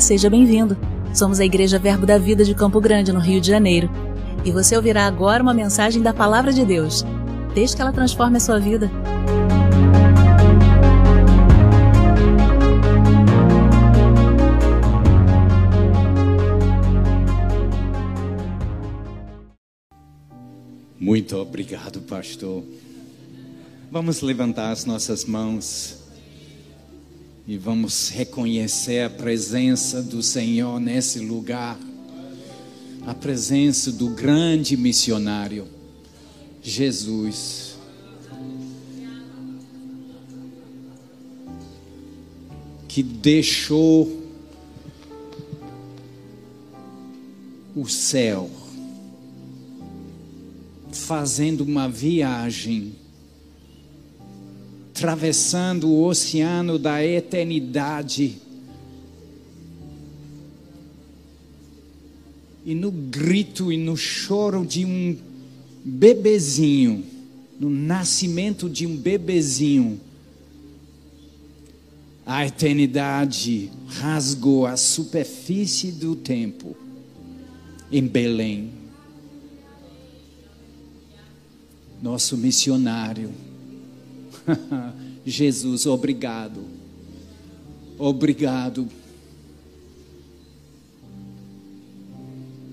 Seja bem-vindo. Somos a Igreja Verbo da Vida de Campo Grande, no Rio de Janeiro. E você ouvirá agora uma mensagem da Palavra de Deus. Desde que ela transforme a sua vida. Muito obrigado, pastor. Vamos levantar as nossas mãos e vamos reconhecer a presença do Senhor nesse lugar, a presença do grande missionário, Jesus. Que deixou o céu, fazendo uma viagem atravessando o oceano da eternidade. E no grito e no choro de um bebezinho, no nascimento de um bebezinho, a eternidade rasgou a superfície do tempo em Belém. Nosso missionário Jesus, obrigado. Obrigado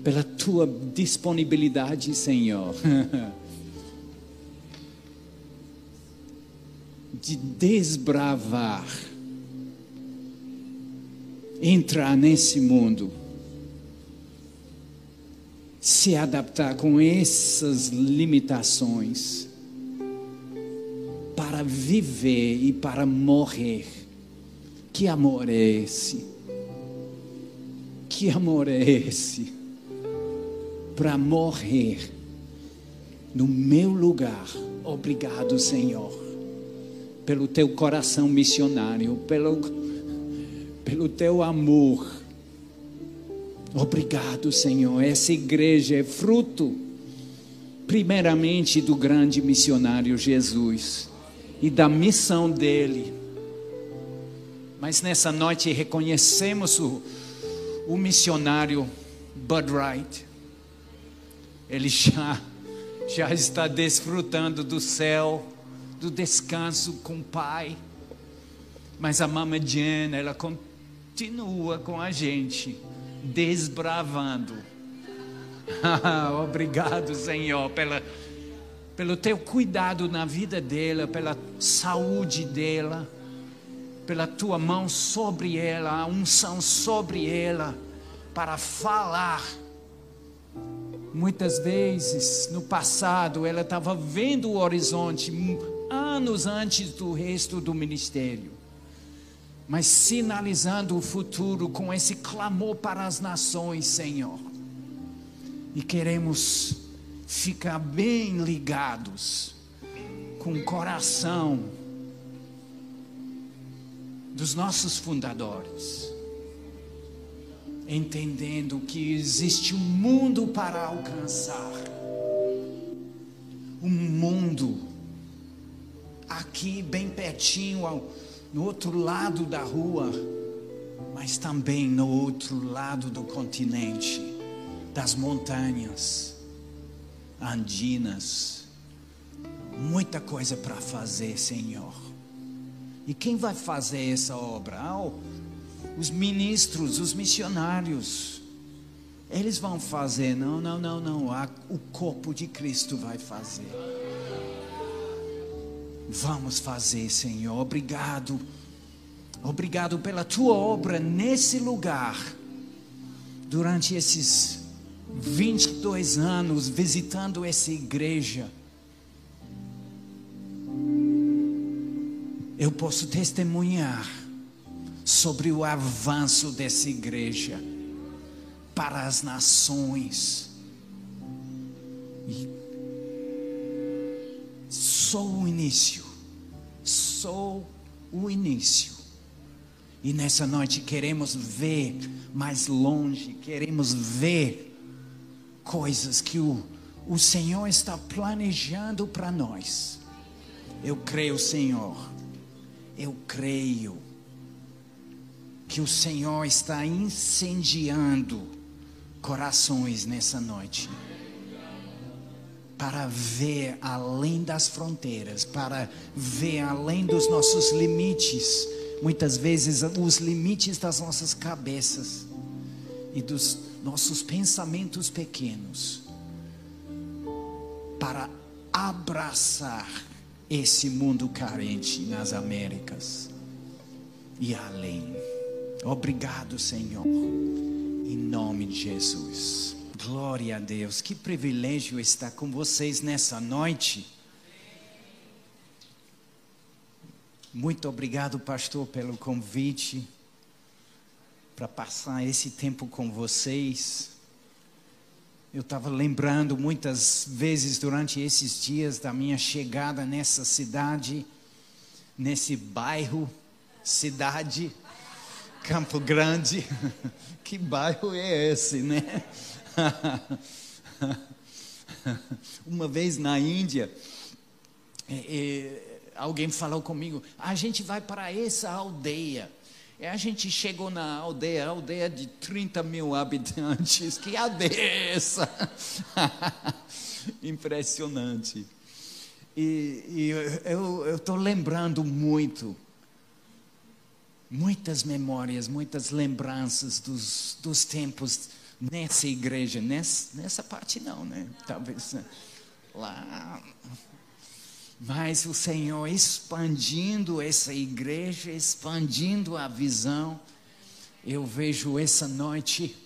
pela tua disponibilidade, Senhor. De desbravar, entrar nesse mundo, se adaptar com essas limitações viver e para morrer. Que amor é esse? Que amor é esse? Para morrer no meu lugar. Obrigado, Senhor, pelo teu coração missionário, pelo, pelo teu amor. Obrigado, Senhor. Essa igreja é fruto, primeiramente, do grande missionário Jesus e da missão dele. Mas nessa noite reconhecemos o, o missionário Bud Wright. Ele já, já está desfrutando do céu, do descanso com o Pai. Mas a Mama Jane, ela continua com a gente, desbravando. Obrigado, Senhor, pela pelo teu cuidado na vida dela, pela saúde dela, pela tua mão sobre ela, a unção sobre ela, para falar. Muitas vezes no passado ela estava vendo o horizonte anos antes do resto do ministério, mas sinalizando o futuro com esse clamor para as nações, Senhor. E queremos ficar bem ligados com o coração dos nossos fundadores, entendendo que existe um mundo para alcançar, um mundo aqui bem pertinho, ao, no outro lado da rua, mas também no outro lado do continente, das montanhas andinas. Muita coisa para fazer, Senhor. E quem vai fazer essa obra? Ah, os ministros, os missionários. Eles vão fazer. Não, não, não, não. O corpo de Cristo vai fazer. Vamos fazer, Senhor. Obrigado. Obrigado pela tua obra nesse lugar. Durante esses 22 anos visitando essa igreja, eu posso testemunhar sobre o avanço dessa igreja para as nações. E sou o início, sou o início. E nessa noite queremos ver mais longe, queremos ver coisas que o, o Senhor está planejando para nós. Eu creio, Senhor. Eu creio. que o Senhor está incendiando corações nessa noite. Para ver além das fronteiras, para ver além dos nossos limites, muitas vezes os limites das nossas cabeças e dos nossos pensamentos pequenos, para abraçar esse mundo carente nas Américas e além. Obrigado, Senhor, em nome de Jesus. Glória a Deus, que privilégio estar com vocês nessa noite. Muito obrigado, pastor, pelo convite para passar esse tempo com vocês. Eu estava lembrando muitas vezes durante esses dias da minha chegada nessa cidade, nesse bairro, cidade, Campo Grande. que bairro é esse, né? Uma vez na Índia, é, é, alguém falou comigo: a gente vai para essa aldeia. E a gente chegou na aldeia, aldeia de 30 mil habitantes. Que aldeia é? Impressionante. E, e eu estou lembrando muito, muitas memórias, muitas lembranças dos, dos tempos nessa igreja, nessa, nessa parte não, né? Talvez né? lá mas o Senhor expandindo essa igreja, expandindo a visão, eu vejo essa noite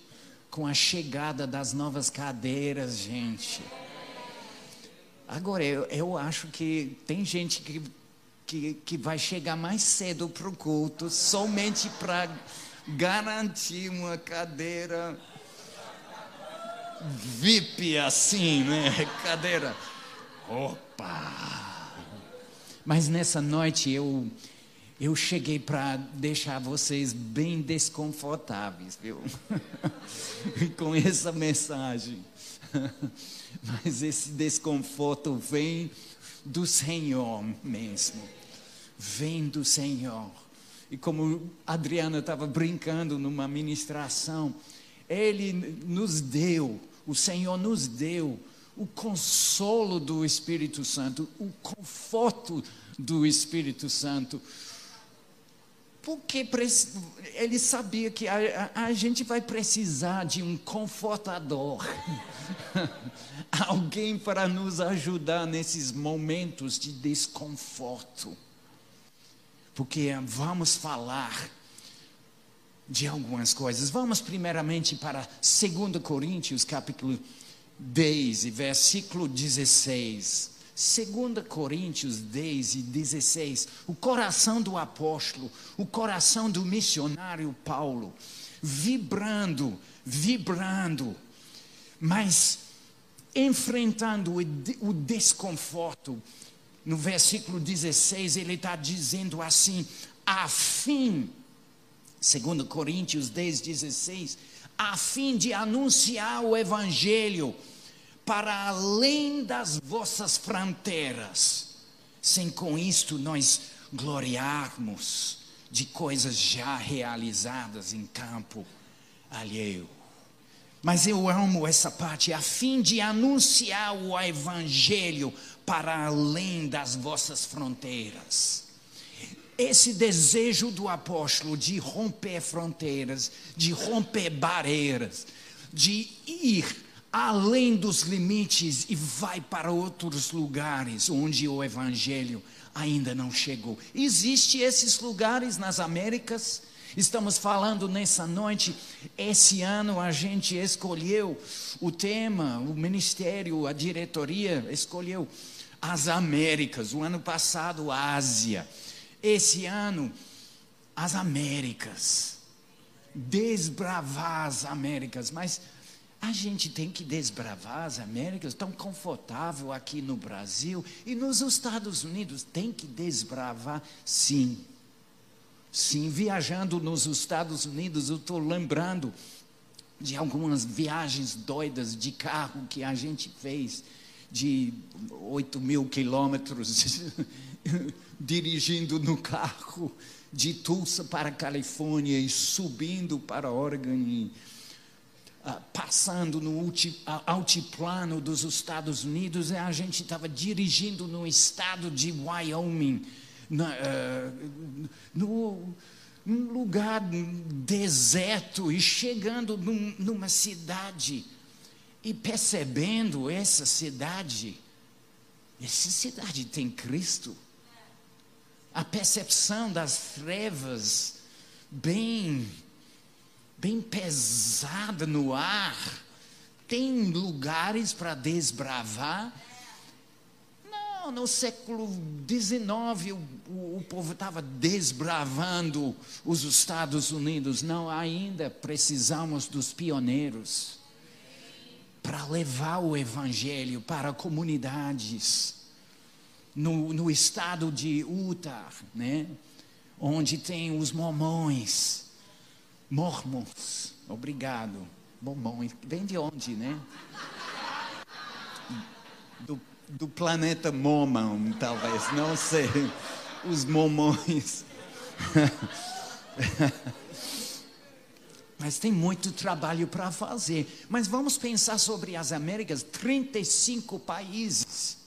com a chegada das novas cadeiras, gente. Agora, eu, eu acho que tem gente que, que, que vai chegar mais cedo para o culto somente para garantir uma cadeira VIP assim, né? Cadeira. Opa! Mas nessa noite eu eu cheguei para deixar vocês bem desconfortáveis, viu? Com essa mensagem. Mas esse desconforto vem do Senhor mesmo. Vem do Senhor. E como a Adriana estava brincando numa ministração, Ele nos deu, o Senhor nos deu o consolo do Espírito Santo, o conforto do Espírito Santo. Porque ele sabia que a, a, gente vai precisar de um confortador, alguém para nos ajudar nesses momentos de desconforto. Porque vamos falar de algumas coisas. Vamos primeiramente para 2 Coríntios, capítulo 10, versículo 16. 2 Coríntios 10 e 16, o coração do apóstolo, o coração do missionário Paulo, vibrando, vibrando, mas enfrentando o desconforto. No versículo 16, ele está dizendo assim: a fim, 2 Coríntios 10, 16, a fim de anunciar o evangelho para além das vossas fronteiras, sem com isto nós gloriarmos de coisas já realizadas em campo alheio. Mas eu amo essa parte, a fim de anunciar o Evangelho para além das vossas fronteiras. Esse desejo do apóstolo de romper fronteiras, de romper barreiras, de ir além dos limites e vai para outros lugares onde o evangelho ainda não chegou. Existem esses lugares nas Américas. Estamos falando nessa noite. Esse ano a gente escolheu o tema, o ministério, a diretoria escolheu as Américas. O ano passado, a Ásia. Esse ano, as Américas. Desbravar as Américas. Mas a gente tem que desbravar as Américas, tão confortável aqui no Brasil e nos Estados Unidos, tem que desbravar sim. Sim, viajando nos Estados Unidos, eu estou lembrando de algumas viagens doidas de carro que a gente fez de 8 mil quilômetros dirigindo no carro de Tulsa para a Califórnia e subindo para Oregon e passando no altiplano dos Estados Unidos e a gente estava dirigindo no estado de Wyoming, na, uh, no, num lugar deserto e chegando num, numa cidade e percebendo essa cidade, essa cidade tem Cristo. A percepção das trevas bem bem pesada no ar. Tem lugares para desbravar. Não, no século XIX o, o, povo estava desbravando os Estados Unidos. Não, ainda precisamos dos pioneiros para levar o Evangelho para comunidades. No, no estado de Utah, né? onde tem os mormões. Mormons, obrigado. Mormões, vem de onde, né? Do, do planeta Mormon, talvez, não sei. Os mormões. Mas tem muito trabalho para fazer. Mas vamos pensar sobre as Américas: 35 países.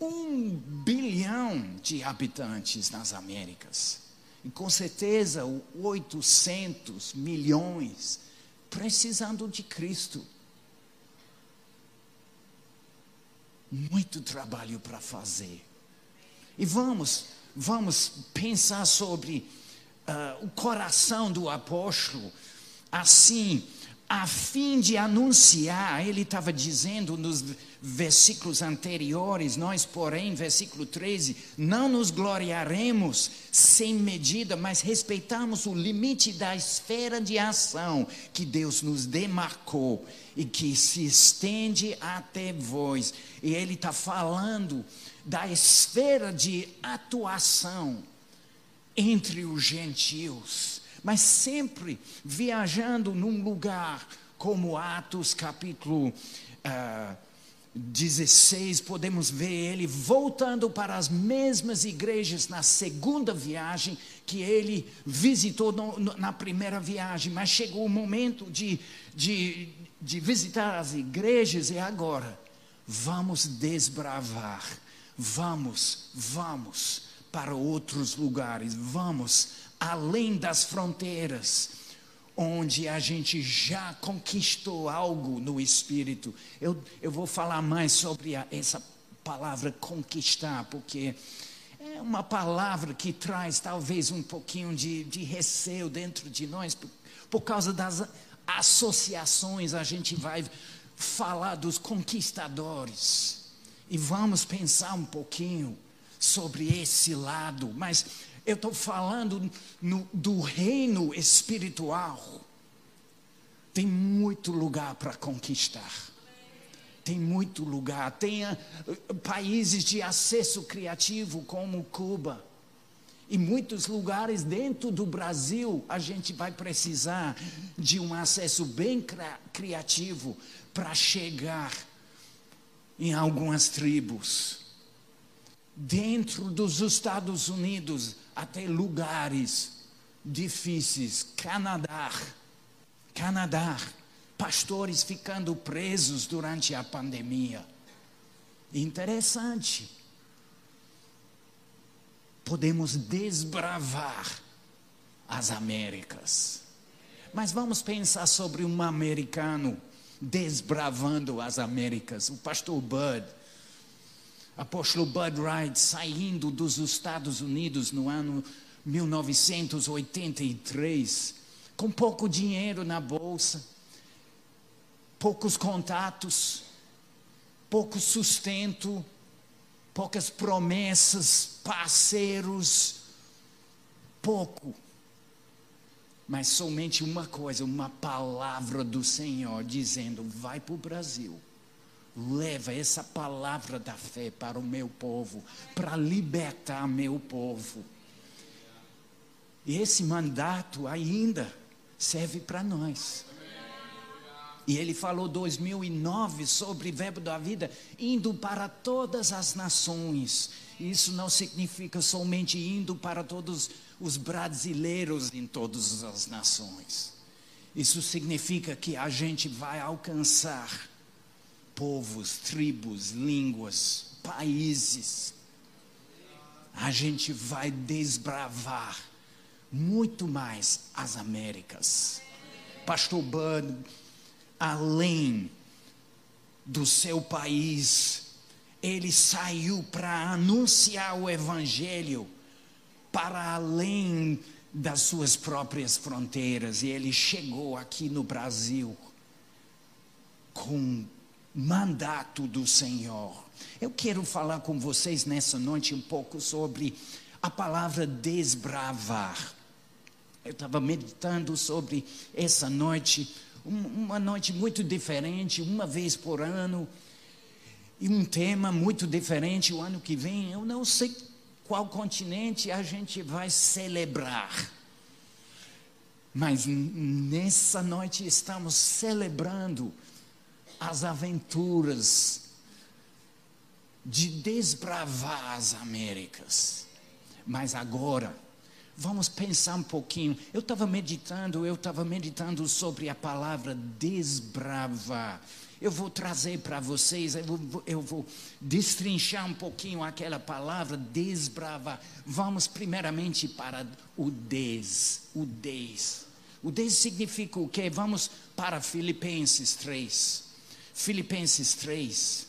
Um bilhão de habitantes nas Américas. E com certeza 800 milhões precisando de Cristo. Muito trabalho para fazer. E vamos, vamos pensar sobre uh, o coração do apóstolo, assim, a fim de anunciar, ele estava dizendo nos versículos anteriores, nós, porém, versículo 13, não nos gloriaremos sem medida, mas respeitamos o limite da esfera de ação que Deus nos demarcou e que se estende até vós. E ele está falando da esfera de atuação entre os gentios, mas sempre viajando num lugar como Atos capítulo uh, ah, 16, podemos ver ele voltando para as mesmas igrejas na segunda viagem que ele visitou no, no, na primeira viagem, mas chegou o momento de, de, de visitar as igrejas e agora vamos desbravar, vamos, vamos para outros lugares, vamos além das fronteiras, onde a gente já conquistou algo no espírito. Eu, eu vou falar mais sobre a, essa palavra conquistar, porque é uma palavra que traz talvez um pouquinho de, de receio dentro de nós, por, por causa das associações, a gente vai falar dos conquistadores. E vamos pensar um pouquinho sobre esse lado, mas eu estou falando no, do reino espiritual. Tem muito lugar para conquistar. Tem muito lugar. Tem uh, países de acesso criativo como Cuba. E muitos lugares dentro do Brasil a gente vai precisar de um acesso bem criativo para chegar em algumas tribos dentro dos Estados Unidos até lugares difíceis, Canadá, Canadá, pastores ficando presos durante a pandemia. Interessante. Podemos desbravar as Américas. Mas vamos pensar sobre um americano desbravando as Américas. O pastor Bud apóstolo Bud Wright saindo dos Estados Unidos no ano 1983, com pouco dinheiro na bolsa, poucos contatos, pouco sustento, poucas promessas, parceiros, pouco. Mas somente uma coisa, uma palavra do Senhor dizendo: vai para o Brasil leva essa palavra da fé para o meu povo, para libertar meu povo. E esse mandato ainda serve para nós. E ele falou 2009 sobre verbo da vida, indo para todas as nações. Isso não significa somente indo para todos os brasileiros em todas as nações. Isso significa que a gente vai alcançar povos, tribos, línguas, países. A gente vai desbravar muito mais as Américas. Pastor Bud, além do seu país, ele saiu para anunciar o Evangelho para além das suas próprias fronteiras e ele chegou aqui no Brasil com mandato do Senhor. Eu quero falar com vocês nessa noite um pouco sobre a palavra desbravar. Eu estava meditando sobre essa noite, uma noite muito diferente, uma vez por ano, e um tema muito diferente o ano que vem. Eu não sei qual continente a gente vai celebrar. Mas nessa noite estamos celebrando as aventuras de desbravar as Américas. Mas agora, vamos pensar um pouquinho. Eu estava meditando, eu estava meditando sobre a palavra desbravar. Eu vou trazer para vocês, eu vou, eu vou destrinchar um pouquinho aquela palavra desbravar. Vamos primeiramente para o des, o des. O des significa o quê? Vamos para Filipenses 3. Filipenses 3.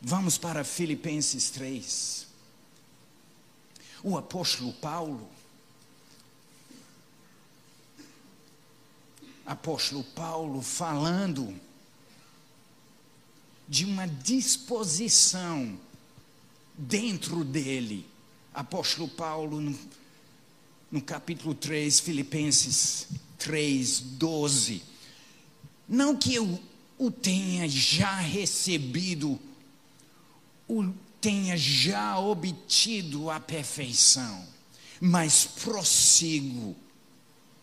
Vamos para Filipenses 3. O apóstolo Paulo, apóstolo Paulo falando de uma disposição dentro dele. Apóstolo Paulo, no, no capítulo 3, Filipenses 3, 12. Não que eu o tenha já recebido, o tenha já obtido a perfeição, mas prossigo.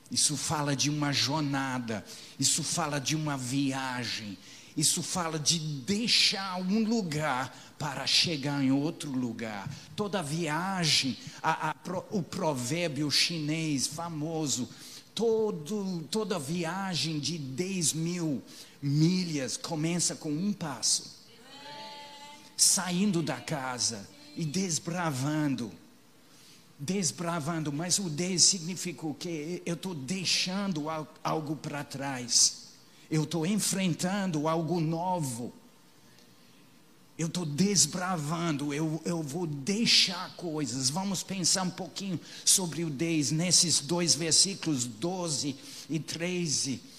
Isso fala de uma jornada, isso fala de uma viagem, isso fala de deixar um lugar para chegar em outro lugar. Toda viagem, a, a, o provérbio chinês famoso, todo, toda viagem de 10 mil milhas começa com um passo. Saindo da casa e desbravando. Desbravando, mas o des significa o quê? Eu estou deixando algo para trás. Eu estou enfrentando algo novo. Eu estou desbravando, eu, eu vou deixar coisas. Vamos pensar um pouquinho sobre o des nesses dois versículos 12 e 13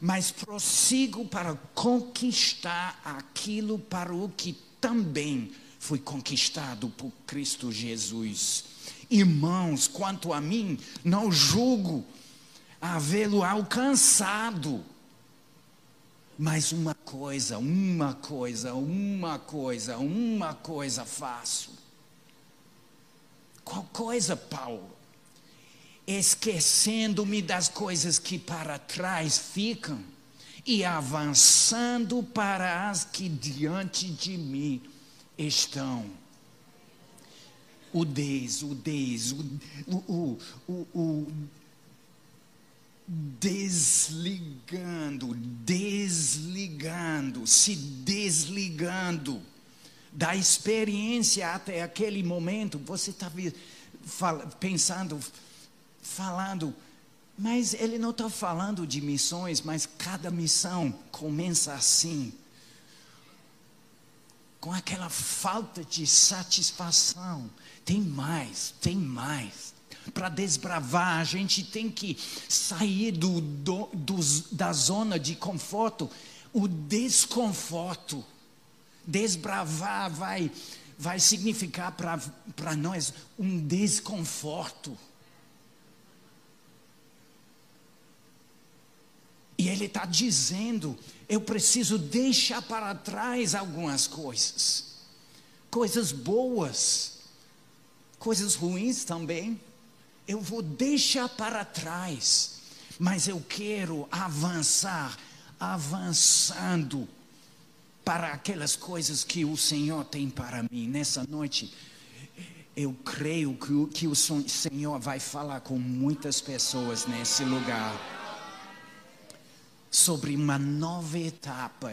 mas prossigo para conquistar aquilo para o que também foi conquistado por Cristo Jesus. Irmãos, quanto a mim, não julgo havê-lo alcançado. Mas uma coisa, uma coisa, uma coisa, uma coisa faço. Qual coisa, Paulo? esquecendo-me das coisas que para trás ficam e avançando para as que diante de mim estão. O des, o des, o, o, o, o desligando, desligando, se desligando da experiência até aquele momento. Você está pensando, falando, mas ele não está falando de missões, mas cada missão começa assim, com aquela falta de satisfação. Tem mais, tem mais. Para desbravar, a gente tem que sair do, do, do, da zona de conforto, o desconforto. Desbravar vai, vai significar para nós um desconforto. E ele está dizendo: eu preciso deixar para trás algumas coisas, coisas boas, coisas ruins também. Eu vou deixar para trás, mas eu quero avançar, avançando para aquelas coisas que o Senhor tem para mim. Nessa noite, eu creio que o, que o Senhor vai falar com muitas pessoas nesse lugar sobre uma nova etapa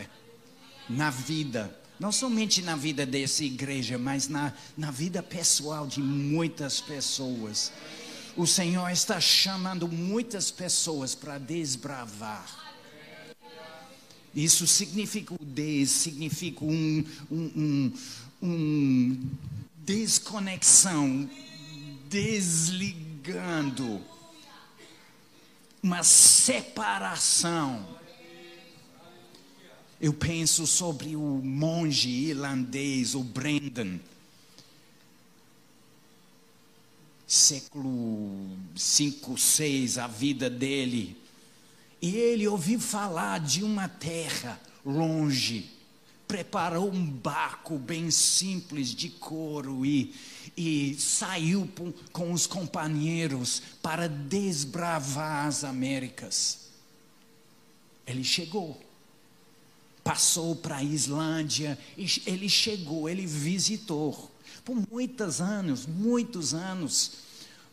na vida, não somente na vida dessa igreja, mas na, na vida pessoal de muitas pessoas. O Senhor está chamando muitas pessoas para desbravar. Isso significa o des, significa um, um, um, um desconexão, desligando, uma separação. Eu penso sobre o monge irlandês, o Brendan, século 5, 6, a vida dele e ele ouviu falar de uma terra longe. Preparou um barco bem simples de couro e, e saiu com os companheiros para desbravar as Américas. Ele chegou, passou para a Islândia, ele chegou, ele visitou. Por muitos anos, muitos anos,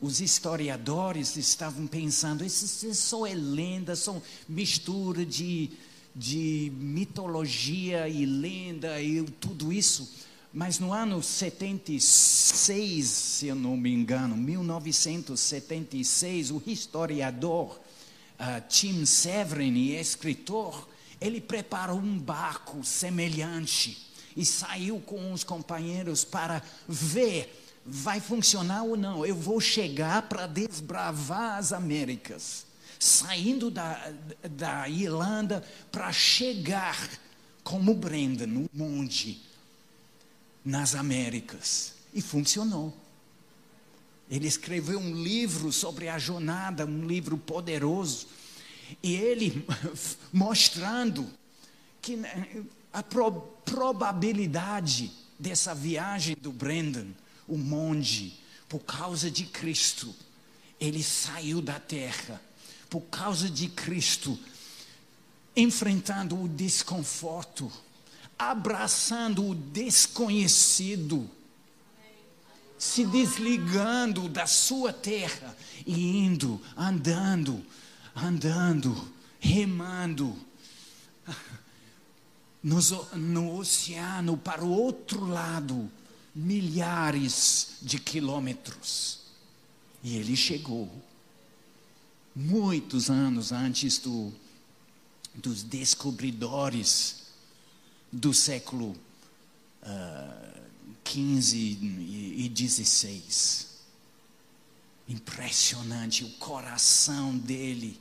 os historiadores estavam pensando, isso só é lenda, são mistura de, de mitologia e lenda e tudo isso. Mas no ano 76, se eu não me engano, 1976, o historiador uh, Tim Severin, escritor, ele preparou um barco semelhante e saiu com os companheiros para ver vai funcionar ou não. Eu vou chegar para desbravar as Américas, saindo da, da Irlanda para chegar como Brenda no monte nas Américas. E funcionou. Ele escreveu um livro sobre a jornada, um livro poderoso. E ele mostrando que a probabilidade dessa viagem do Brendan o monge, por causa de Cristo, ele saiu da terra, por causa de Cristo, enfrentando o desconforto, abraçando o desconhecido, se desligando da sua terra e indo, andando, andando, remando no, no oceano para o outro lado milhares de quilômetros. E ele chegou, muitos anos antes do, dos descobridores do século uh, 15 e, 16. Impressionante o coração dele,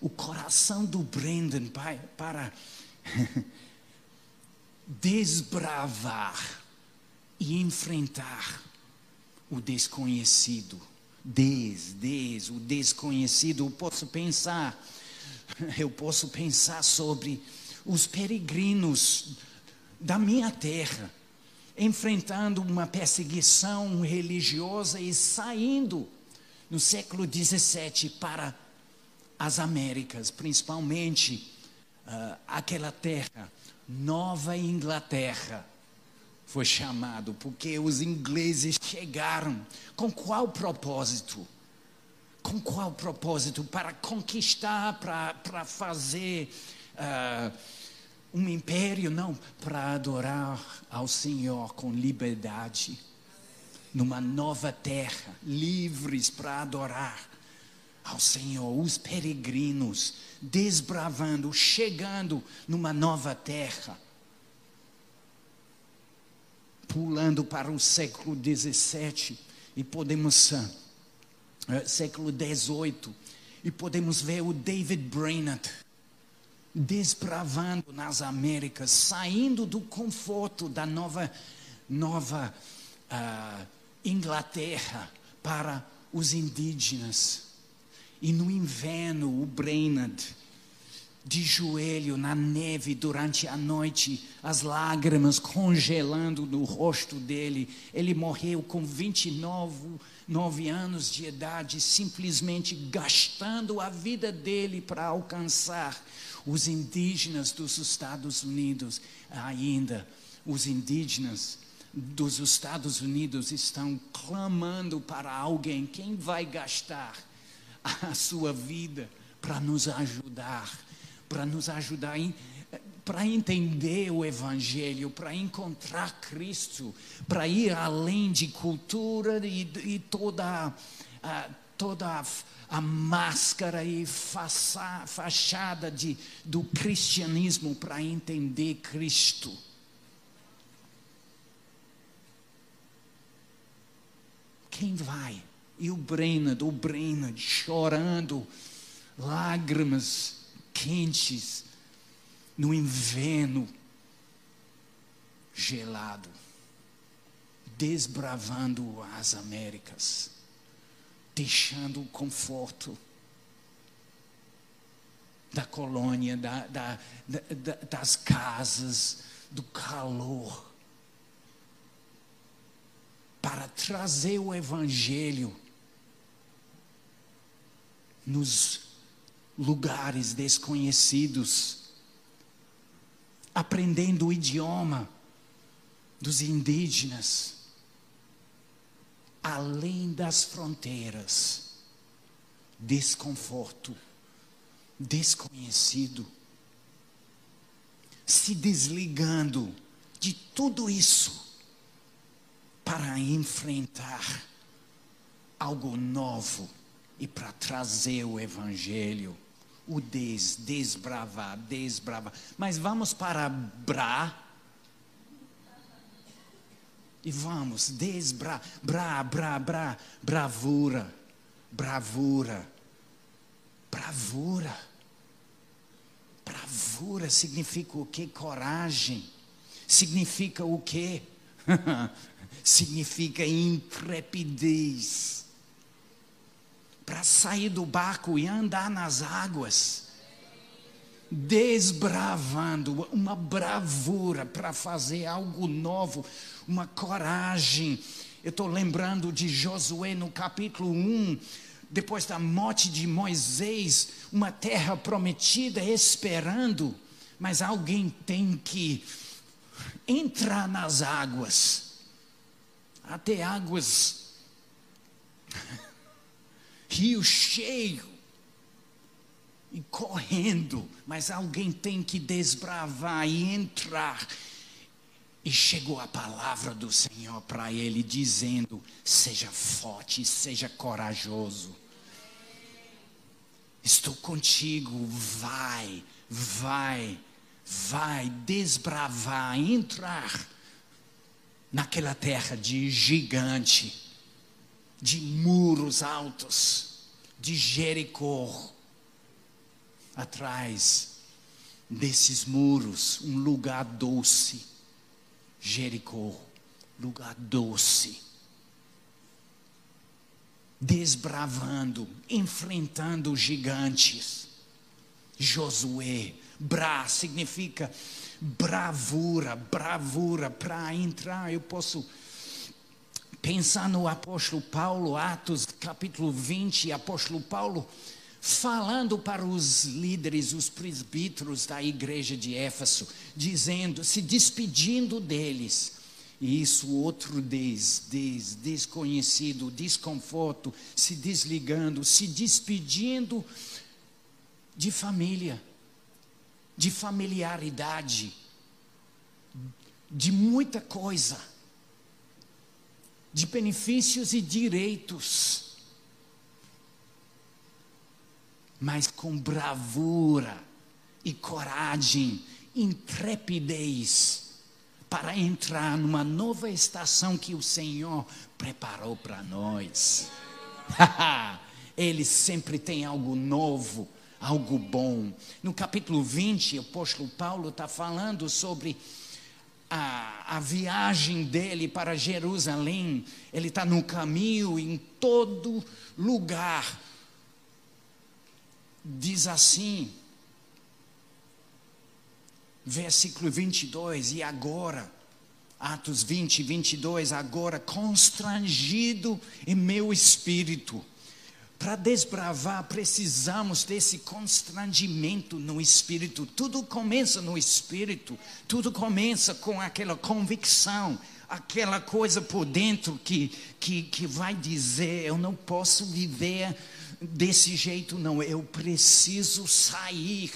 o coração do Brendan para desbravar e enfrentar o desconhecido. Des, des, o desconhecido. Eu posso pensar, eu posso pensar sobre os peregrinos da minha terra, enfrentando uma perseguição religiosa e saindo no século XVII para as Américas, principalmente uh, aquela terra, Nova Inglaterra foi chamado, porque os ingleses chegaram. Com qual propósito? Com qual propósito? Para conquistar, para, para fazer uh, um império? Não, para adorar ao Senhor com liberdade. Numa nova terra, livres para adorar ao Senhor, os peregrinos, desbravando, chegando numa nova terra pulando para o século XVII e podemos uh, século XVIII e podemos ver o David Brainerd desbravando nas Américas, saindo do conforto da nova nova uh, Inglaterra para os indígenas. E no inverno, o Brainerd de joelho na neve durante a noite, as lágrimas congelando no rosto dele. Ele morreu com 29 nove anos de idade, simplesmente gastando a vida dele para alcançar os indígenas dos Estados Unidos. Ainda, os indígenas dos Estados Unidos estão clamando para alguém quem vai gastar a sua vida para nos ajudar, para nos ajudar em para entender o Evangelho, para encontrar Cristo, para ir além de cultura e, e toda, a, toda a, a máscara e faça, fachada de, do cristianismo, para entender Cristo. Quem vai? E o Brennard, o Brennard, chorando, lágrimas quentes, no inverno gelado, desbravando as Américas, deixando o conforto da colônia, da, da, da, das casas, do calor, para trazer o Evangelho nos lugares desconhecidos aprendendo o idioma dos indígenas, além das fronteiras, desconforto, desconhecido, se desligando de tudo isso para enfrentar algo novo e para trazer o Evangelho o des, desbravar, desbravar. Mas vamos para bra. E vamos, desbra, bra, bra, bra, bravura, bravura, bravura. Bravura significa o que? Coragem. Significa o que? significa intrepidez para sair do barco e andar nas águas, desbravando uma bravura para fazer algo novo, uma coragem. Eu estou lembrando de Josué no capítulo 1, depois da morte de Moisés, uma terra prometida esperando, mas alguém tem que entrar nas águas, até águas rio cheio e correndo, mas alguém tem que desbravar e entrar. E chegou a palavra do Senhor para ele, dizendo: Seja forte, seja corajoso. Estou contigo, vai, vai, vai desbravar, entrar naquela terra de gigante de muros altos, de Jericó. Atrás desses muros, um lugar doce. Jericó, lugar doce. Desbravando, enfrentando gigantes. Josué, bra significa bravura, bravura para entrar. Eu posso pensar no apóstolo Paulo, Atos capítulo 20, apóstolo Paulo falando para os líderes, os presbíteros da igreja de Éfeso, dizendo, se despedindo deles. E isso, outro des, des, desconhecido, desconforto, se desligando, se despedindo de família, de familiaridade, de muita coisa de benefícios e direitos, mas com bravura e coragem, intrepidez, para entrar numa nova estação que o Senhor preparou para nós. Ele sempre tem algo novo, algo bom. No capítulo 20, o apóstolo Paulo está falando sobre a, a viagem dele para Jerusalém, ele está no caminho, em todo lugar. Diz assim, versículo 22, e agora, Atos 20, 22, agora constrangido em meu espírito. Para desbravar, precisamos desse constrangimento no espírito. Tudo começa no espírito, tudo começa com aquela convicção, aquela coisa por dentro que, que, que vai dizer: eu não posso viver desse jeito, não, eu preciso sair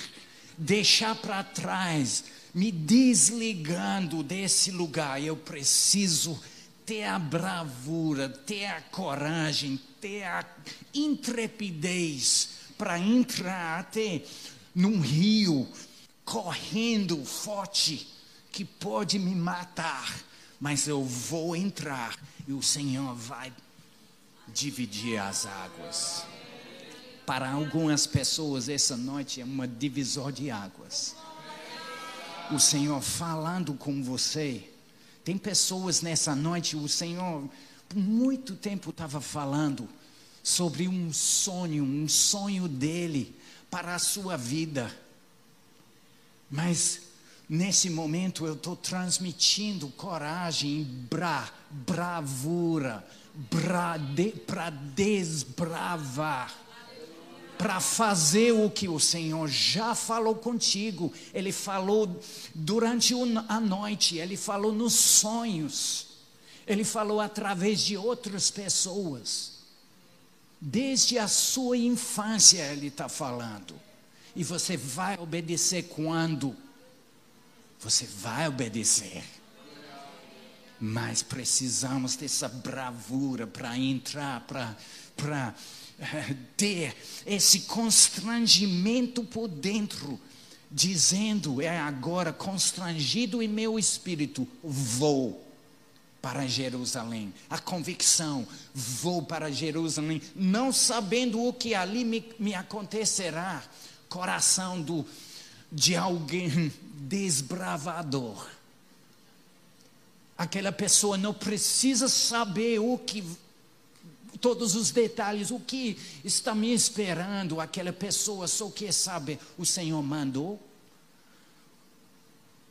deixar para trás, me desligando desse lugar. Eu preciso ter a bravura, ter a coragem, ter a intrepidez para entrar até num rio correndo forte que pode me matar, mas eu vou entrar e o Senhor vai dividir as águas. Para algumas pessoas, essa noite é uma divisor de águas. O Senhor falando com você. Tem pessoas nessa noite, o Senhor, por muito tempo, estava falando sobre um sonho, um sonho dele para a sua vida. Mas nesse momento eu estou transmitindo coragem, bra, bravura, bra, de, para desbravar para fazer o que o Senhor já falou contigo. Ele falou durante a noite, ele falou nos sonhos, ele falou através de outras pessoas. Desde a sua infância ele está falando. E você vai obedecer quando? Você vai obedecer. Mas precisamos dessa bravura para entrar, para ter esse constrangimento por dentro, dizendo: é agora constrangido em meu espírito, vou para Jerusalém. A convicção, vou para Jerusalém, não sabendo o que ali me, me acontecerá. Coração do, de alguém desbravador. Aquela pessoa não precisa saber o que todos os detalhes, o que está me esperando, aquela pessoa só quer saber, o Senhor mandou.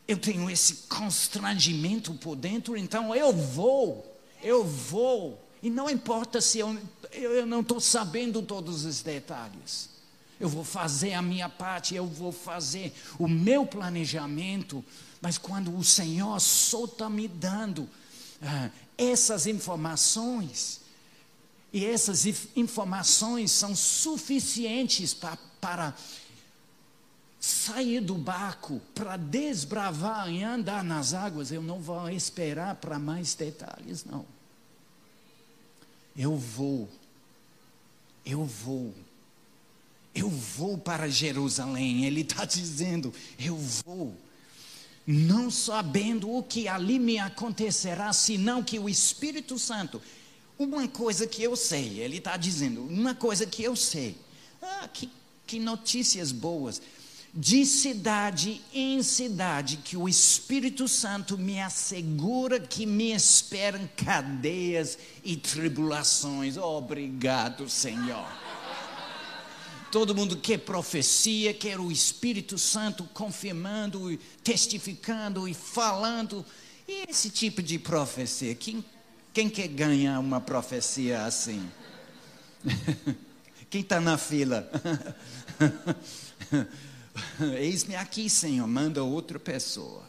Eu tenho esse constrangimento por dentro, então eu vou, eu vou. E não importa se eu, eu não estou sabendo todos os detalhes. Eu vou fazer a minha parte, eu vou fazer o meu planejamento, mas quando o Senhor só está me dando ah, essas informações, e essas informações são suficientes pra, para sair do barco, para desbravar e andar nas águas. Eu não vou esperar para mais detalhes, não. Eu vou, eu vou, eu vou para Jerusalém. Ele está dizendo: eu vou não sabendo o que ali me acontecerá, senão que o Espírito Santo uma coisa que eu sei, ele está dizendo, uma coisa que eu sei. Ah, que, que notícias boas. De cidade em cidade, que o Espírito Santo me assegura que me esperam cadeias e tribulações. Obrigado, Senhor. Todo mundo quer profecia, quer o Espírito Santo confirmando, testificando e falando. E esse tipo de profecia, quem quem quer ganhar uma profecia assim? Quem está na fila? Eis-me aqui, Senhor, manda outra pessoa.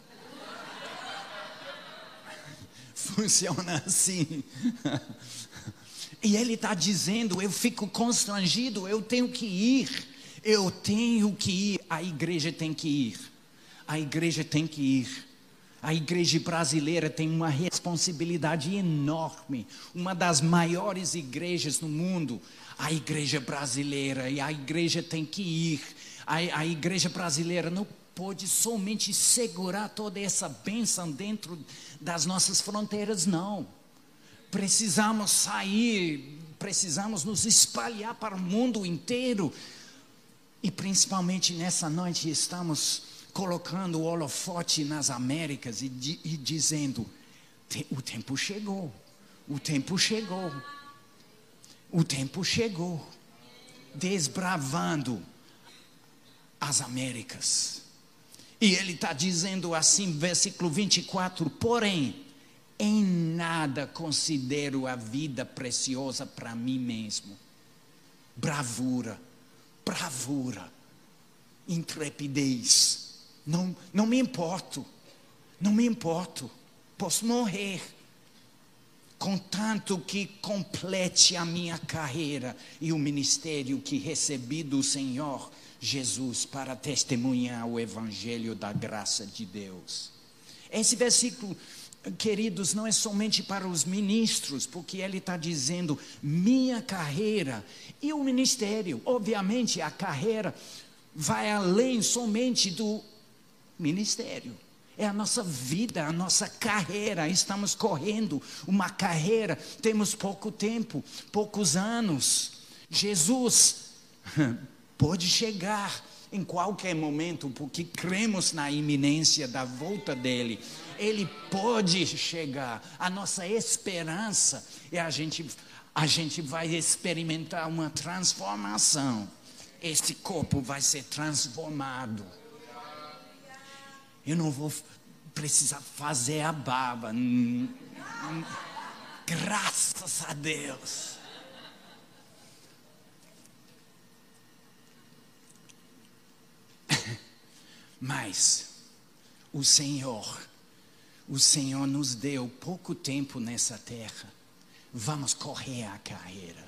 Funciona assim. E ele está dizendo: eu fico constrangido, eu tenho que ir, eu tenho que ir, a igreja tem que ir, a igreja tem que ir. A igreja brasileira tem uma responsabilidade enorme, uma das maiores igrejas no mundo, a igreja brasileira, e a igreja tem que ir. A, a igreja brasileira não pode somente segurar toda essa bênção dentro das nossas fronteiras, não. Precisamos sair, precisamos nos espalhar para o mundo inteiro. E principalmente nessa noite estamos colocando o holofote nas Américas e, e dizendo: o tempo chegou, o tempo chegou, o tempo chegou, desbravando as Américas. E ele está dizendo assim, versículo 24: porém, em nada considero a vida preciosa para mim mesmo. Bravura, bravura, intrepidez. Não, não me importo, não me importo, posso morrer contanto que complete a minha carreira e o ministério que recebi do Senhor Jesus para testemunhar o Evangelho da graça de Deus. Esse versículo, queridos, não é somente para os ministros, porque ele está dizendo minha carreira e o ministério. Obviamente, a carreira vai além somente do ministério é a nossa vida, a nossa carreira. Estamos correndo uma carreira, temos pouco tempo, poucos anos. Jesus pode chegar em qualquer momento, porque cremos na iminência da volta dele. Ele pode chegar. A nossa esperança é a gente a gente vai experimentar uma transformação. Este corpo vai ser transformado eu não vou precisar fazer a barba. Hum, hum, graças a Deus. Mas o Senhor, o Senhor nos deu pouco tempo nessa terra. Vamos correr a carreira.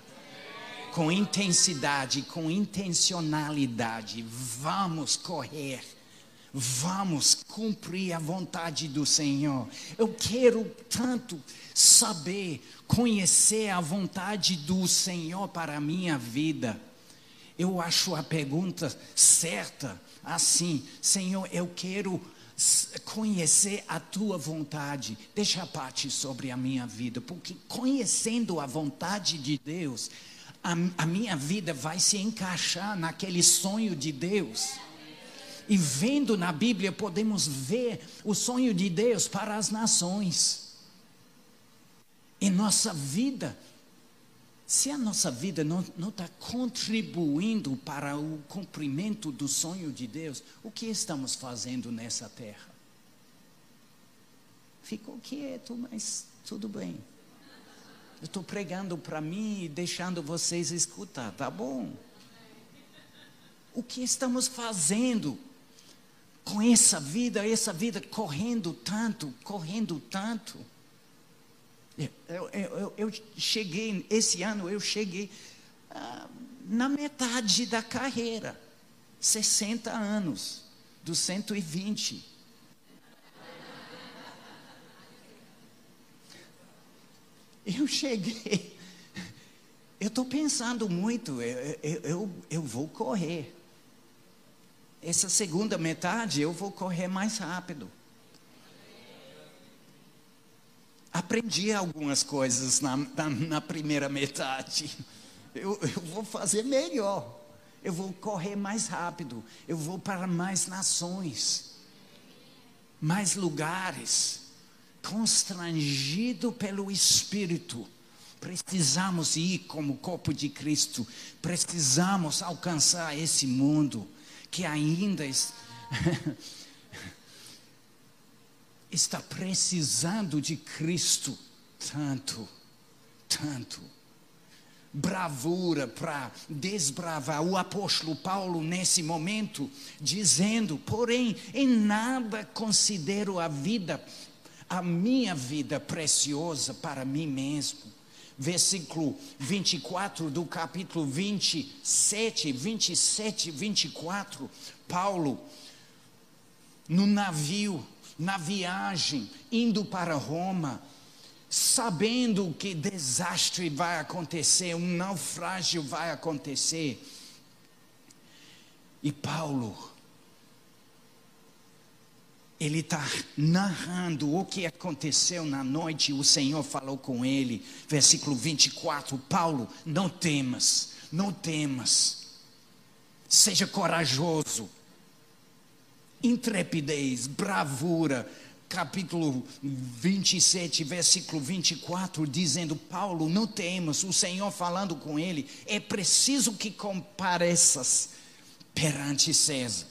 Com intensidade, com intencionalidade, vamos correr Vamos cumprir a vontade do Senhor. Eu quero tanto saber, conhecer a vontade do Senhor para a minha vida. Eu acho a pergunta certa assim: Senhor, eu quero conhecer a tua vontade. Deixa a parte sobre a minha vida, porque conhecendo a vontade de Deus, a, a minha vida vai se encaixar naquele sonho de Deus. E vendo na Bíblia, podemos ver o sonho de Deus para as nações. Em nossa vida, se a nossa vida não está contribuindo para o cumprimento do sonho de Deus, o que estamos fazendo nessa terra? Ficou quieto, mas tudo bem. Eu estou pregando para mim e deixando vocês escutar, tá bom? O que estamos fazendo com essa vida, essa vida correndo tanto, correndo tanto. Eu, eu, eu cheguei, esse ano eu cheguei ah, na metade da carreira, 60 anos, dos 120. Eu cheguei, eu estou pensando muito, eu, eu, eu, eu vou correr essa segunda metade eu vou correr mais rápido. Aprendi algumas coisas na, na, na primeira metade. Eu, eu vou fazer melhor. Eu vou correr mais rápido. Eu vou para mais nações, mais lugares. Constrangido pelo Espírito. Precisamos ir como corpo de Cristo. Precisamos alcançar esse mundo que ainda está precisando de Cristo tanto, tanto. Bravura para desbravar. O apóstolo Paulo, nesse momento, dizendo: porém, em nada considero a vida, a minha vida preciosa para mim mesmo versículo 24 do capítulo 27, 27, 24, Paulo, no navio, na viagem, indo para Roma, sabendo que desastre vai acontecer, um naufrágio vai acontecer. E Paulo, ele está narrando o que aconteceu na noite, o Senhor falou com ele, versículo 24: Paulo, não temas, não temas, seja corajoso, intrepidez, bravura, capítulo 27, versículo 24, dizendo: Paulo, não temas, o Senhor falando com ele, é preciso que compareças perante César.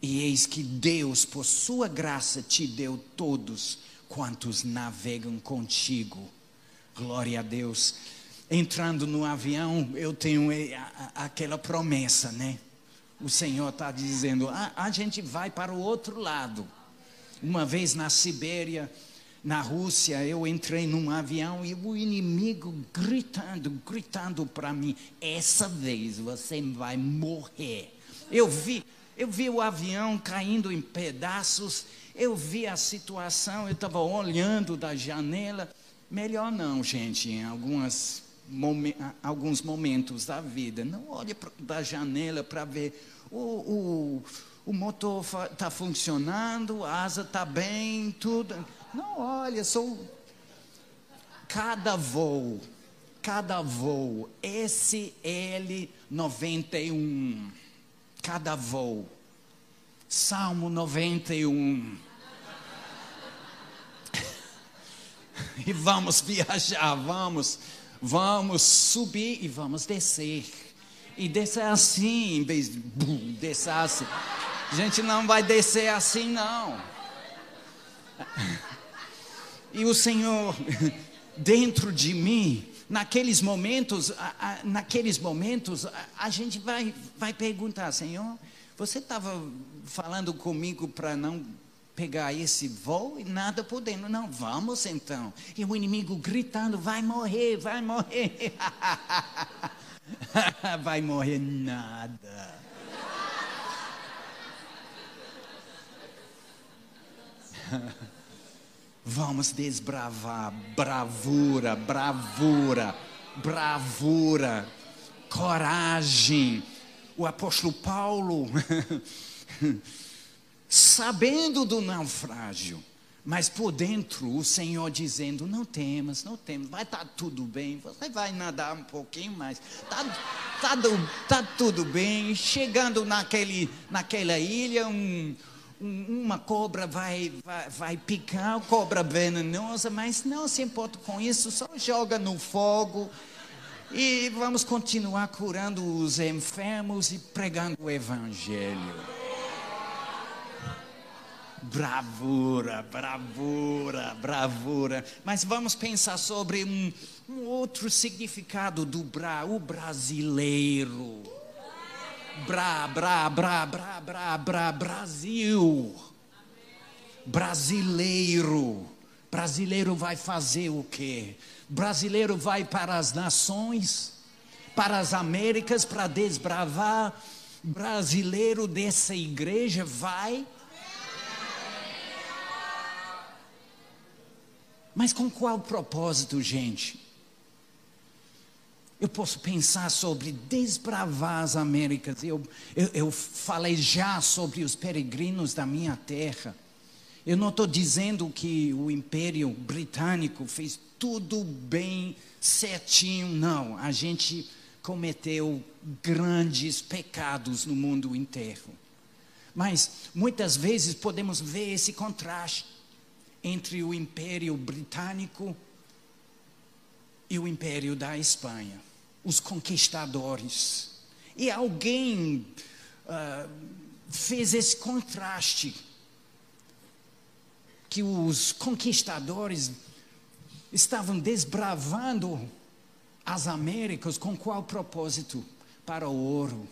E eis que Deus, por sua graça, te deu todos quantos navegam contigo. Glória a Deus. Entrando no avião, eu tenho aquela promessa, né? O Senhor está dizendo: a, a gente vai para o outro lado. Uma vez na Sibéria, na Rússia, eu entrei num avião e o inimigo gritando, gritando para mim: essa vez você vai morrer. Eu vi, eu vi o avião caindo em pedaços, eu vi a situação, eu estava olhando da janela. Melhor não, gente, em algumas, momen alguns momentos da vida. Não olhe da janela para ver o, o, o motor está funcionando, a asa está bem, tudo. Não, olha, sou. Cada voo, cada voo, SL91, cada voo. Salmo 91. e vamos viajar, vamos, vamos subir e vamos descer. E descer assim, em vez de bum, descer assim. A gente não vai descer assim, não. E o Senhor, dentro de mim, naqueles momentos, naqueles momentos, a, a, gente vai, vai perguntar, Senhor, você estava falando comigo para não pegar esse voo e nada podendo. Não, vamos então. E o inimigo gritando: vai morrer, vai morrer. vai morrer nada. Vamos desbravar bravura, bravura, bravura, coragem. O apóstolo Paulo, sabendo do naufrágio, mas por dentro o Senhor dizendo: Não temas, não temas, vai estar tá tudo bem. Você vai nadar um pouquinho mais, está tá, tá tudo bem. Chegando naquele, naquela ilha, um, uma cobra vai, vai, vai picar, cobra venenosa, mas não se importa com isso, só joga no fogo e vamos continuar curando os enfermos e pregando o Evangelho. Bravura, bravura, bravura. Mas vamos pensar sobre um, um outro significado do bra, o brasileiro. Bra, bra, bra, bra, bra, bra, Brasil. Brasileiro. Brasileiro vai fazer o quê? Brasileiro vai para as nações, para as Américas, para desbravar. Brasileiro dessa igreja vai. Mas com qual propósito, gente? Eu posso pensar sobre desbravar as Américas. Eu, eu, eu falei já sobre os peregrinos da minha terra. Eu não estou dizendo que o Império Britânico fez tudo bem certinho, não. A gente cometeu grandes pecados no mundo inteiro. Mas muitas vezes podemos ver esse contraste entre o Império Britânico e o Império da Espanha os conquistadores. E alguém uh, fez esse contraste que os conquistadores estavam desbravando as Américas com qual propósito? Para o ouro.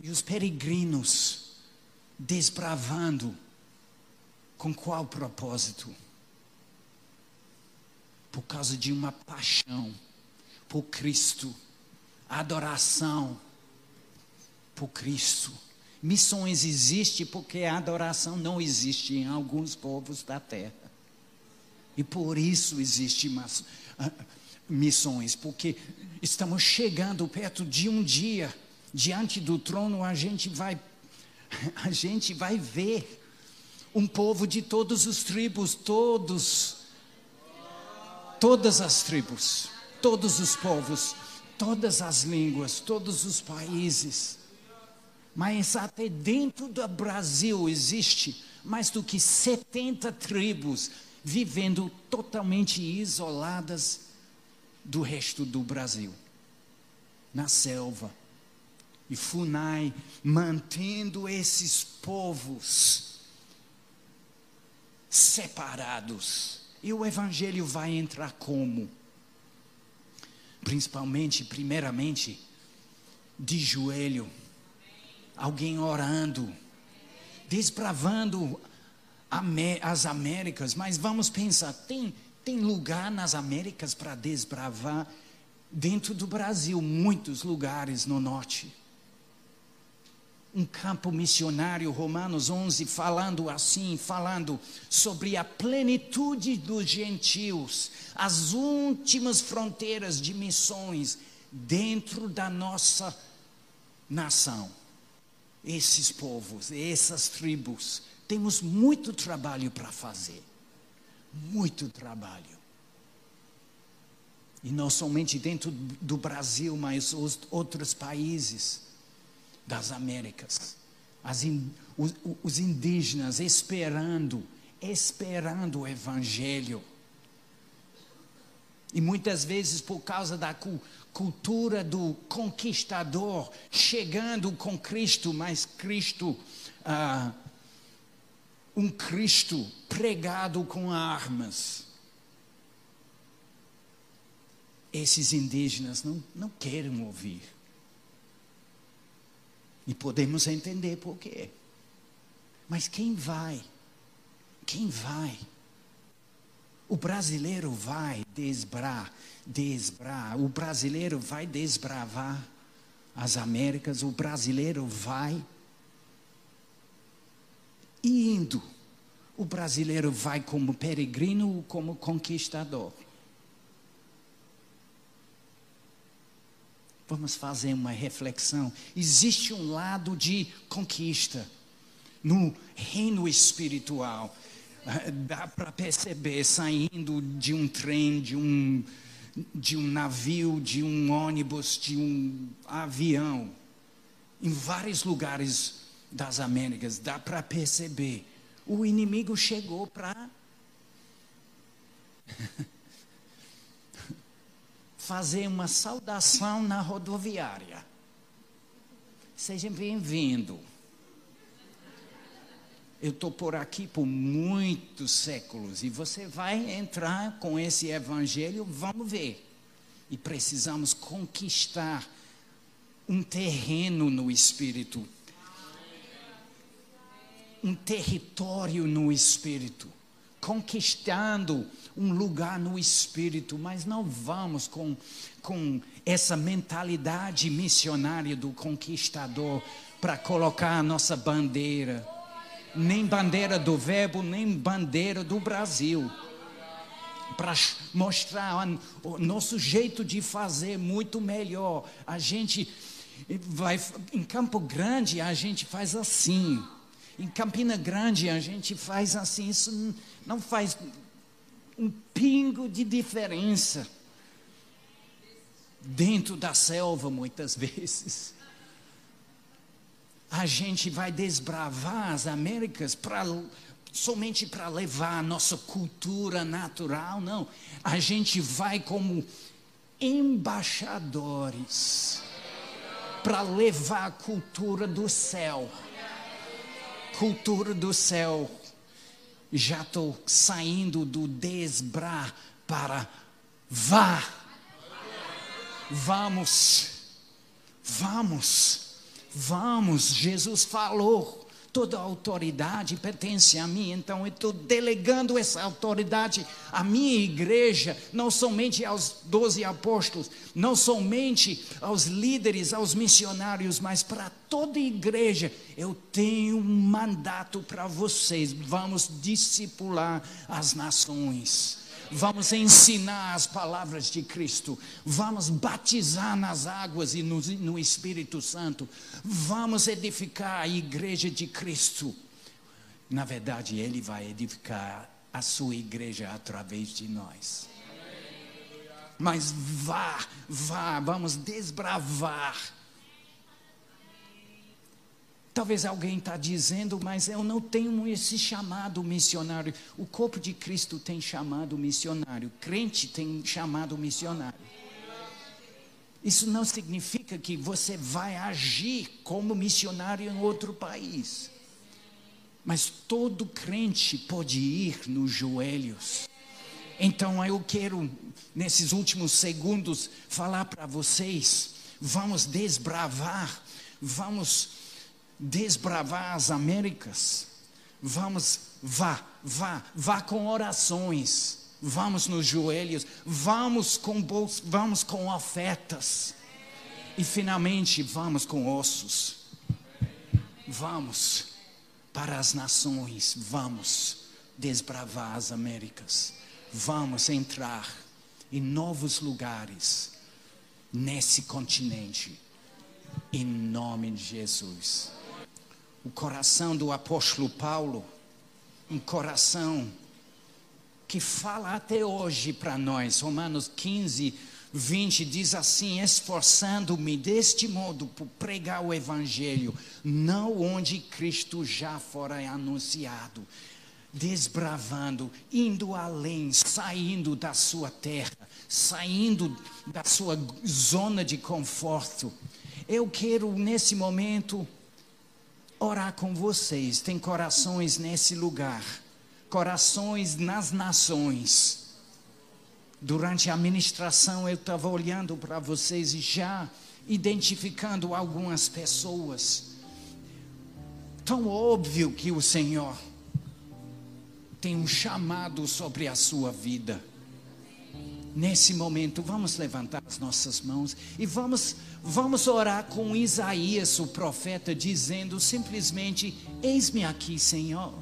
E os peregrinos desbravando com qual propósito? por causa de uma paixão por Cristo, adoração por Cristo. Missões existe porque a adoração não existe em alguns povos da terra. E por isso existe uh, missões, porque estamos chegando perto de um dia, diante do trono a gente vai a gente vai ver um povo de todos os tribos, todos todas as tribos, todos os povos, todas as línguas, todos os países. Mas até dentro do Brasil existe mais do que 70 tribos vivendo totalmente isoladas do resto do Brasil, na selva. E Funai mantendo esses povos separados. E o evangelho vai entrar como? Principalmente, primeiramente, de joelho, alguém orando, desbravando as Américas, mas vamos pensar, tem, tem lugar nas Américas para desbravar dentro do Brasil, muitos lugares no norte. Um campo missionário, Romanos 11, falando assim, falando sobre a plenitude dos gentios, as últimas fronteiras de missões dentro da nossa nação. Esses povos, essas tribos, temos muito trabalho para fazer. Muito trabalho. E não somente dentro do Brasil, mas os outros países das Américas. In, os, os indígenas esperando, esperando o Evangelho. E muitas vezes, por causa da cultura do conquistador, chegando com Cristo, mas Cristo, ah, um Cristo pregado com armas. esses indígenas não, não querem ouvir. E podemos entender por quê. Mas quem vai? Quem vai? O brasileiro vai desbrar, desbrar. O brasileiro vai desbravar as Américas. O brasileiro vai indo. O brasileiro vai como peregrino ou como conquistador. Vamos fazer uma reflexão. Existe um lado de conquista no reino espiritual. Dá para perceber saindo de um trem, de um, de um navio, de um ônibus, de um avião, em vários lugares das Américas, dá para perceber. O inimigo chegou para fazer uma saudação na rodoviária. Seja bem-vindo. Eu estou por aqui por muitos séculos e você vai entrar com esse evangelho, vamos ver. E precisamos conquistar um terreno no espírito, um território no espírito conquistando um lugar no espírito, mas não vamos com, com essa mentalidade missionária do conquistador para colocar a nossa bandeira, nem bandeira do Verbo, nem bandeira do Brasil. Para mostrar o nosso jeito de fazer muito melhor. A gente vai em Campo Grande, a gente faz assim. Em Campina Grande a gente faz assim, isso não faz um pingo de diferença. Dentro da selva, muitas vezes. A gente vai desbravar as Américas para somente para levar a nossa cultura natural, não. A gente vai como embaixadores para levar a cultura do céu cultura do céu. Já estou saindo do desbrar para vá. Vamos, vamos, vamos. Jesus falou toda autoridade pertence a mim, então eu estou delegando essa autoridade à minha igreja, não somente aos doze apóstolos, não somente aos líderes, aos missionários, mas para toda igreja. Eu tenho um mandato para vocês, vamos discipular as nações vamos ensinar as palavras de Cristo, vamos batizar nas águas e no, no Espírito Santo, vamos edificar a igreja de Cristo. Na verdade, Ele vai edificar a sua igreja através de nós. Mas vá, vá, vamos desbravar Talvez alguém está dizendo, mas eu não tenho esse chamado missionário. O corpo de Cristo tem chamado missionário. Crente tem chamado missionário. Isso não significa que você vai agir como missionário em outro país. Mas todo crente pode ir nos joelhos. Então eu quero, nesses últimos segundos, falar para vocês: vamos desbravar, vamos desbravar as Américas. Vamos, vá, vá, vá com orações vamos nos joelhos, vamos com bols, vamos com ofertas. E finalmente vamos com ossos. Vamos para as nações, vamos desbravar as Américas. Vamos entrar em novos lugares nesse continente. Em nome de Jesus. O coração do apóstolo Paulo, um coração que fala até hoje para nós. Romanos 15, 20 diz assim: esforçando-me deste modo por pregar o Evangelho, não onde Cristo já fora anunciado, desbravando, indo além, saindo da sua terra, saindo da sua zona de conforto. Eu quero nesse momento orar com vocês. Tem corações nesse lugar corações nas nações. Durante a ministração eu estava olhando para vocês e já identificando algumas pessoas. Tão óbvio que o Senhor tem um chamado sobre a sua vida. Nesse momento, vamos levantar as nossas mãos e vamos, vamos orar com Isaías, o profeta, dizendo simplesmente: Eis-me aqui, Senhor.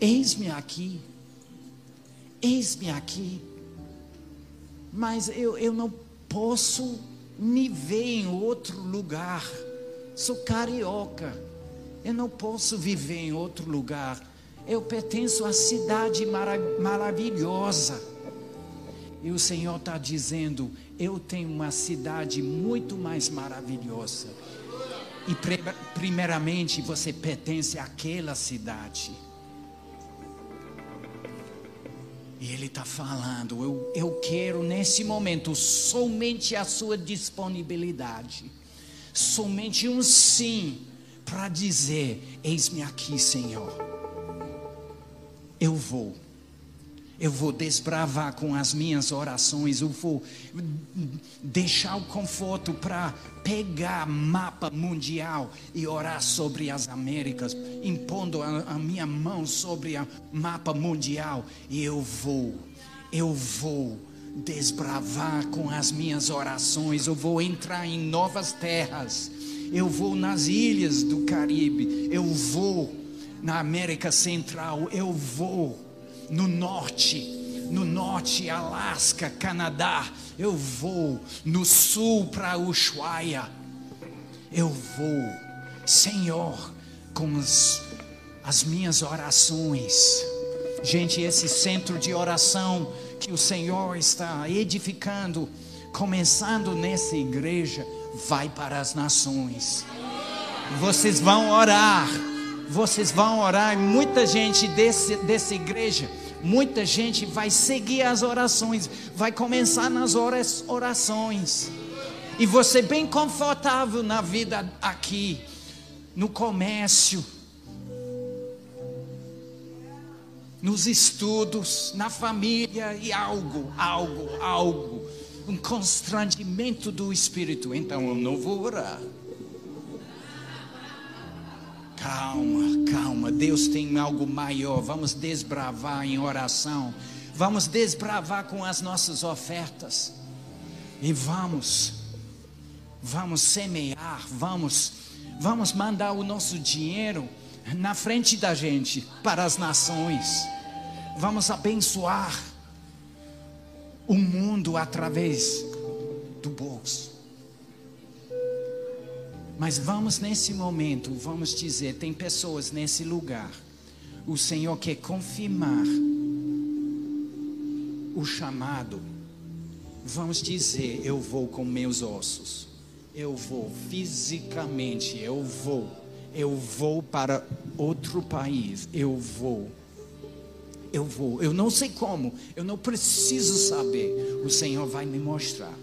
Eis-me aqui, eis-me aqui. Mas eu, eu não posso me ver em outro lugar. Sou carioca, eu não posso viver em outro lugar. Eu pertenço à cidade mara maravilhosa. E o Senhor está dizendo: eu tenho uma cidade muito mais maravilhosa. E primeiramente você pertence àquela cidade. E Ele está falando: eu, eu quero nesse momento somente a sua disponibilidade, somente um sim para dizer: Eis-me aqui, Senhor. Eu vou. Eu vou desbravar com as minhas orações, eu vou deixar o conforto para pegar mapa mundial e orar sobre as Américas, impondo a, a minha mão sobre o mapa mundial, e eu vou, eu vou desbravar com as minhas orações, eu vou entrar em novas terras, eu vou nas ilhas do Caribe, eu vou na América Central, eu vou no norte, no norte, Alasca, Canadá. Eu vou no sul para Ushuaia. Eu vou, Senhor, com as, as minhas orações. Gente, esse centro de oração que o Senhor está edificando, começando nessa igreja, vai para as nações. Vocês vão orar, vocês vão orar, e muita gente desse, dessa igreja Muita gente vai seguir as orações, vai começar nas orações. E você bem confortável na vida aqui, no comércio, nos estudos, na família e algo, algo, algo, um constrangimento do espírito. Então eu não vou orar. Calma, calma. Deus tem algo maior. Vamos desbravar em oração. Vamos desbravar com as nossas ofertas. E vamos, vamos semear, vamos, vamos mandar o nosso dinheiro na frente da gente para as nações. Vamos abençoar o mundo através do bolso. Mas vamos nesse momento, vamos dizer, tem pessoas nesse lugar. O Senhor quer confirmar o chamado. Vamos dizer, eu vou com meus ossos. Eu vou fisicamente, eu vou. Eu vou para outro país. Eu vou. Eu vou. Eu não sei como, eu não preciso saber. O Senhor vai me mostrar.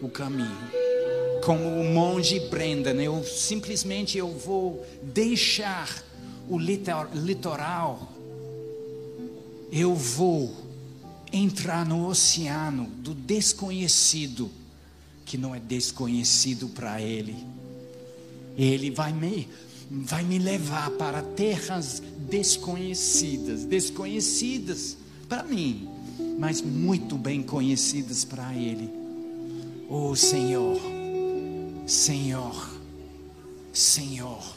O caminho. Como o monge Brendan, eu simplesmente eu vou deixar o litoral, eu vou entrar no oceano do desconhecido, que não é desconhecido para ele. Ele vai me, vai me levar para terras desconhecidas, desconhecidas para mim, mas muito bem conhecidas para ele. Oh Senhor, Senhor, Senhor.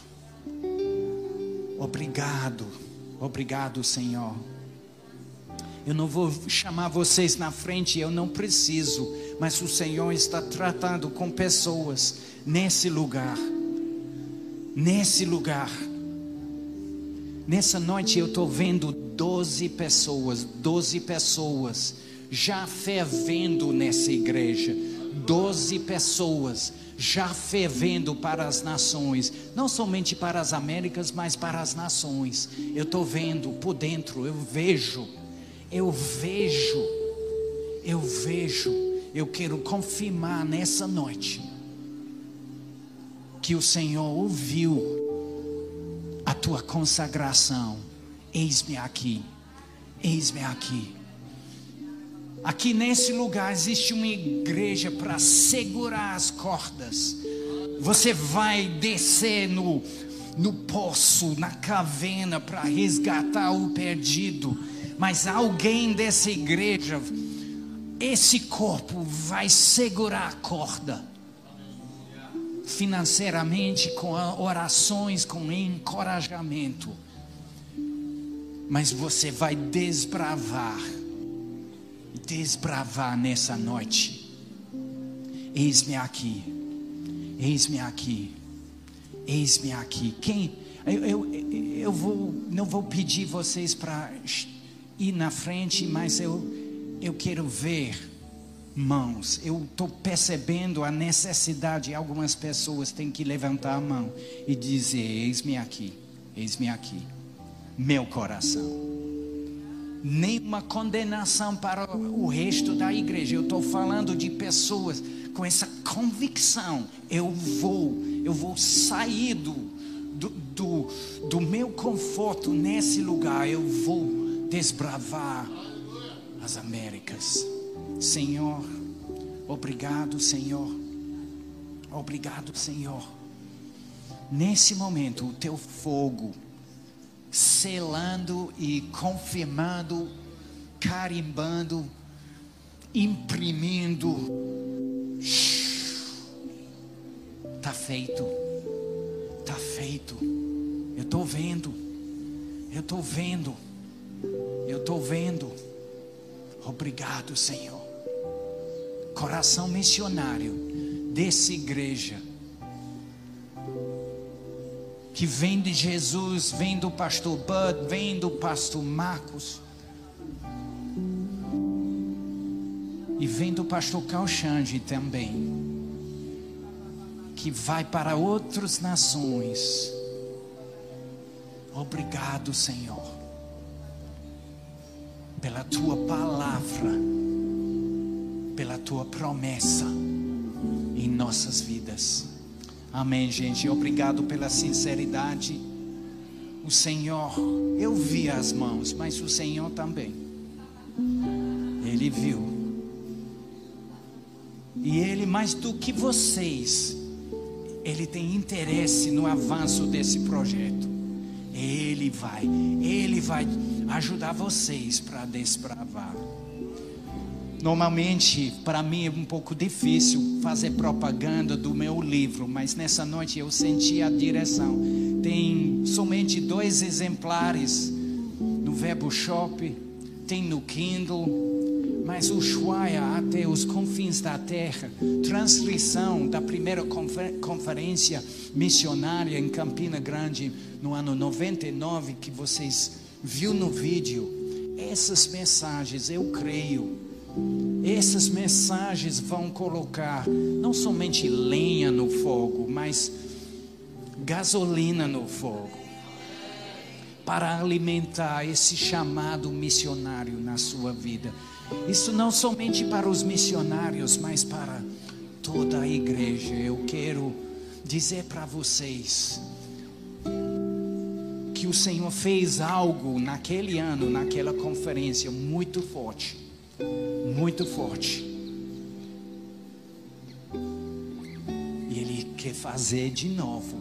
Obrigado, obrigado, Senhor. Eu não vou chamar vocês na frente, eu não preciso, mas o Senhor está tratando com pessoas nesse lugar. Nesse lugar. Nessa noite eu estou vendo 12 pessoas, 12 pessoas já fervendo nessa igreja. 12 pessoas já fervendo para as nações, não somente para as Américas, mas para as nações. Eu estou vendo por dentro, eu vejo, eu vejo, eu vejo, eu quero confirmar nessa noite que o Senhor ouviu a tua consagração. Eis-me aqui, eis-me aqui. Aqui nesse lugar existe uma igreja para segurar as cordas. Você vai descer no, no poço, na caverna, para resgatar o perdido. Mas alguém dessa igreja, esse corpo vai segurar a corda. Financeiramente, com orações, com encorajamento. Mas você vai desbravar desbravar nessa noite. Eis-me aqui, eis-me aqui, eis-me aqui. Quem? Eu, eu, eu vou, não vou pedir vocês para ir na frente, mas eu, eu quero ver mãos. Eu estou percebendo a necessidade. Algumas pessoas têm que levantar a mão e dizer: Eis-me aqui, eis-me aqui, meu coração nenhuma condenação para o resto da igreja. Eu estou falando de pessoas com essa convicção. Eu vou, eu vou sair do, do, do, do meu conforto nesse lugar. Eu vou desbravar as Américas. Senhor, obrigado, Senhor. Obrigado, Senhor. Nesse momento, o teu fogo selando e confirmando, carimbando, imprimindo. Está feito, está feito. Eu estou vendo, eu estou vendo, eu estou vendo. Obrigado, Senhor. Coração missionário dessa igreja que vem de Jesus, vem do pastor Bud, vem do pastor Marcos. E vem do pastor Calxange também. Que vai para outras nações. Obrigado, Senhor, pela tua palavra, pela tua promessa em nossas vidas. Amém, gente. Obrigado pela sinceridade. O Senhor, eu vi as mãos, mas o Senhor também. Ele viu. E Ele, mais do que vocês, Ele tem interesse no avanço desse projeto. Ele vai, Ele vai ajudar vocês para desbravar. Normalmente, para mim é um pouco difícil fazer propaganda do meu livro, mas nessa noite eu senti a direção. Tem somente dois exemplares no Verbo Shop, tem no Kindle, mas o Shuaya até os confins da terra, transcrição da primeira conferência missionária em Campina Grande no ano 99 que vocês viu no vídeo. Essas mensagens eu creio essas mensagens vão colocar não somente lenha no fogo, mas gasolina no fogo para alimentar esse chamado missionário na sua vida. Isso não somente para os missionários, mas para toda a igreja, eu quero dizer para vocês que o Senhor fez algo naquele ano, naquela conferência, muito forte. Muito forte. E Ele quer fazer de novo.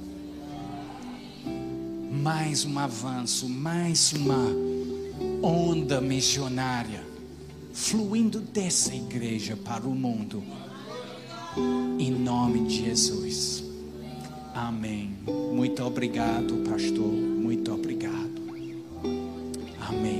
Mais um avanço, mais uma onda missionária fluindo dessa igreja para o mundo. Em nome de Jesus. Amém. Muito obrigado, pastor. Muito obrigado. Amém.